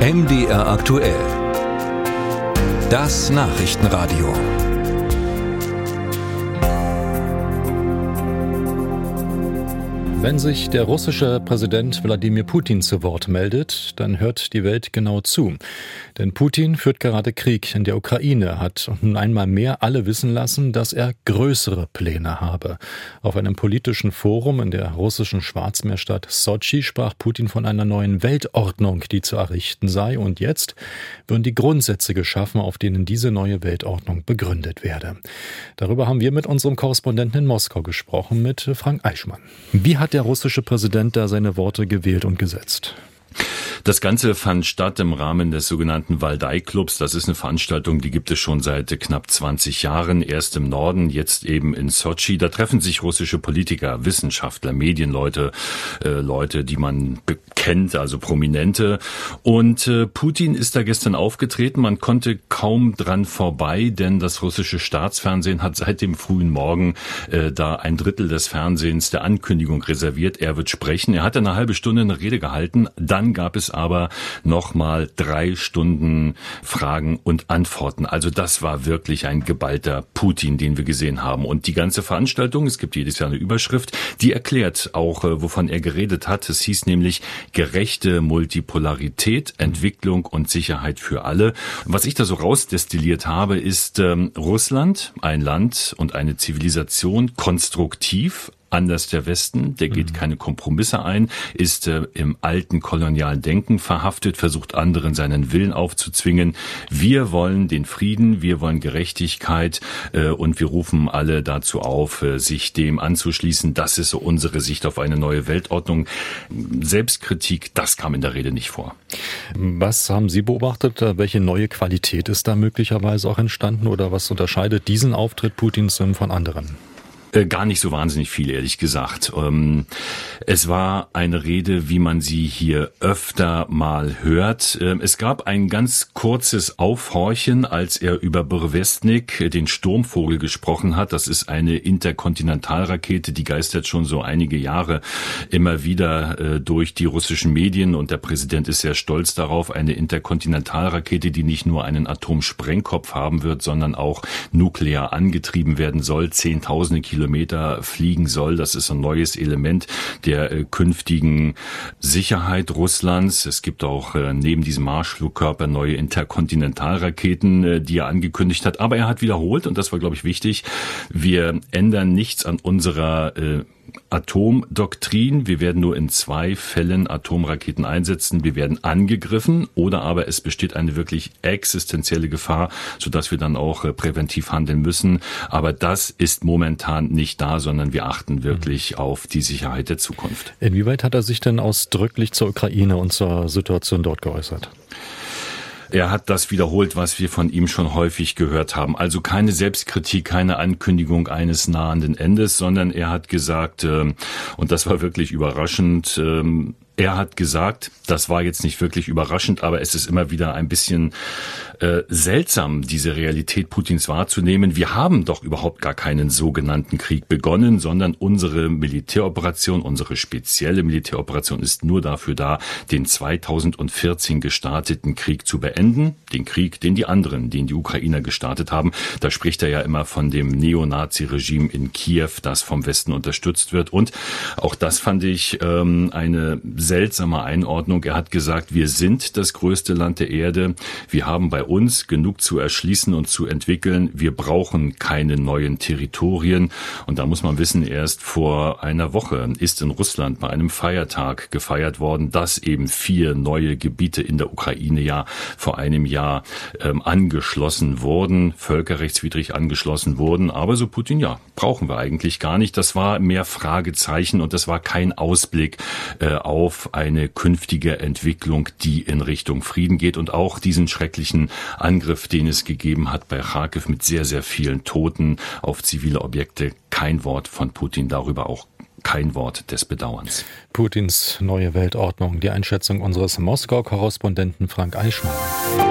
MDR aktuell. Das Nachrichtenradio. Wenn sich der russische Präsident Wladimir Putin zu Wort meldet, dann hört die Welt genau zu. Denn Putin führt gerade Krieg in der Ukraine, hat nun einmal mehr alle wissen lassen, dass er größere Pläne habe. Auf einem politischen Forum in der russischen Schwarzmeerstadt Sochi sprach Putin von einer neuen Weltordnung, die zu errichten sei. Und jetzt würden die Grundsätze geschaffen, auf denen diese neue Weltordnung begründet werde. Darüber haben wir mit unserem Korrespondenten in Moskau gesprochen, mit Frank Eichmann. Wie hat der russische Präsident da seine Worte gewählt und gesetzt? Das Ganze fand statt im Rahmen des sogenannten Waldei-Clubs. Das ist eine Veranstaltung, die gibt es schon seit knapp 20 Jahren. Erst im Norden, jetzt eben in Sochi. Da treffen sich russische Politiker, Wissenschaftler, Medienleute, äh, Leute, die man kennt, also Prominente. Und äh, Putin ist da gestern aufgetreten. Man konnte kaum dran vorbei, denn das russische Staatsfernsehen hat seit dem frühen Morgen äh, da ein Drittel des Fernsehens der Ankündigung reserviert. Er wird sprechen. Er hat eine halbe Stunde eine Rede gehalten. Dann gab es aber nochmal drei Stunden Fragen und Antworten. Also das war wirklich ein geballter Putin, den wir gesehen haben. Und die ganze Veranstaltung, es gibt jedes Jahr eine Überschrift, die erklärt auch, äh, wovon er geredet hat. Es hieß nämlich gerechte Multipolarität, Entwicklung und Sicherheit für alle. Was ich da so rausdestilliert habe, ist ähm, Russland, ein Land und eine Zivilisation konstruktiv, anders der Westen, der geht mhm. keine Kompromisse ein, ist äh, im alten kolonialen Denken verhaftet, versucht anderen seinen Willen aufzuzwingen. Wir wollen den Frieden, wir wollen Gerechtigkeit äh, und wir rufen alle dazu auf, äh, sich dem anzuschließen. Das ist so unsere Sicht auf eine neue Weltordnung. Selbstkritik, das kam in der Rede nicht vor. Was haben Sie beobachtet? Welche neue Qualität ist da möglicherweise auch entstanden oder was unterscheidet diesen Auftritt Putins von anderen? Äh, gar nicht so wahnsinnig viel, ehrlich gesagt. Ähm, es war eine Rede, wie man sie hier öfter mal hört. Ähm, es gab ein ganz kurzes Aufhorchen, als er über Brevestnik, den Sturmvogel, gesprochen hat. Das ist eine Interkontinentalrakete, die geistert schon so einige Jahre immer wieder äh, durch die russischen Medien und der Präsident ist sehr stolz darauf. Eine Interkontinentalrakete, die nicht nur einen Atomsprengkopf haben wird, sondern auch nuklear angetrieben werden soll. Zehntausende Kilometer Kilometer fliegen soll. Das ist ein neues Element der äh, künftigen Sicherheit Russlands. Es gibt auch äh, neben diesem Marschflugkörper neue Interkontinentalraketen, äh, die er angekündigt hat. Aber er hat wiederholt, und das war, glaube ich, wichtig, wir ändern nichts an unserer Atomdoktrin. Wir werden nur in zwei Fällen Atomraketen einsetzen. Wir werden angegriffen oder aber es besteht eine wirklich existenzielle Gefahr, sodass wir dann auch äh, präventiv handeln müssen. Aber das ist momentan nicht da, sondern wir achten wirklich mhm. auf die Sicherheit der Zukunft. Inwieweit hat er sich denn ausdrücklich zur Ukraine und zur Situation dort geäußert? Er hat das wiederholt, was wir von ihm schon häufig gehört haben. Also keine Selbstkritik, keine Ankündigung eines nahenden Endes, sondern er hat gesagt, äh, und das war wirklich überraschend, äh, er hat gesagt, das war jetzt nicht wirklich überraschend, aber es ist immer wieder ein bisschen äh, seltsam, diese Realität Putins wahrzunehmen. Wir haben doch überhaupt gar keinen sogenannten Krieg begonnen, sondern unsere Militäroperation, unsere spezielle Militäroperation ist nur dafür da, den 2014 gestarteten Krieg zu beenden. Den Krieg, den die anderen, den die Ukrainer gestartet haben. Da spricht er ja immer von dem Neonazi-Regime in Kiew, das vom Westen unterstützt wird. Und auch das fand ich ähm, eine seltsame Einordnung. Er hat gesagt, wir sind das größte Land der Erde. Wir haben bei uns genug zu erschließen und zu entwickeln. Wir brauchen keine neuen Territorien. Und da muss man wissen, erst vor einer Woche ist in Russland bei einem Feiertag gefeiert worden, dass eben vier neue Gebiete in der Ukraine ja vor einem Jahr ähm, angeschlossen wurden, völkerrechtswidrig angeschlossen wurden. Aber so Putin, ja, brauchen wir eigentlich gar nicht. Das war mehr Fragezeichen und das war kein Ausblick äh, auf eine künftige Entwicklung, die in Richtung Frieden geht und auch diesen schrecklichen Angriff, den es gegeben hat bei Kharkiv mit sehr, sehr vielen Toten auf zivile Objekte. Kein Wort von Putin darüber auch kein Wort des Bedauerns. Putins neue Weltordnung, die Einschätzung unseres Moskau-Korrespondenten Frank Eichmann.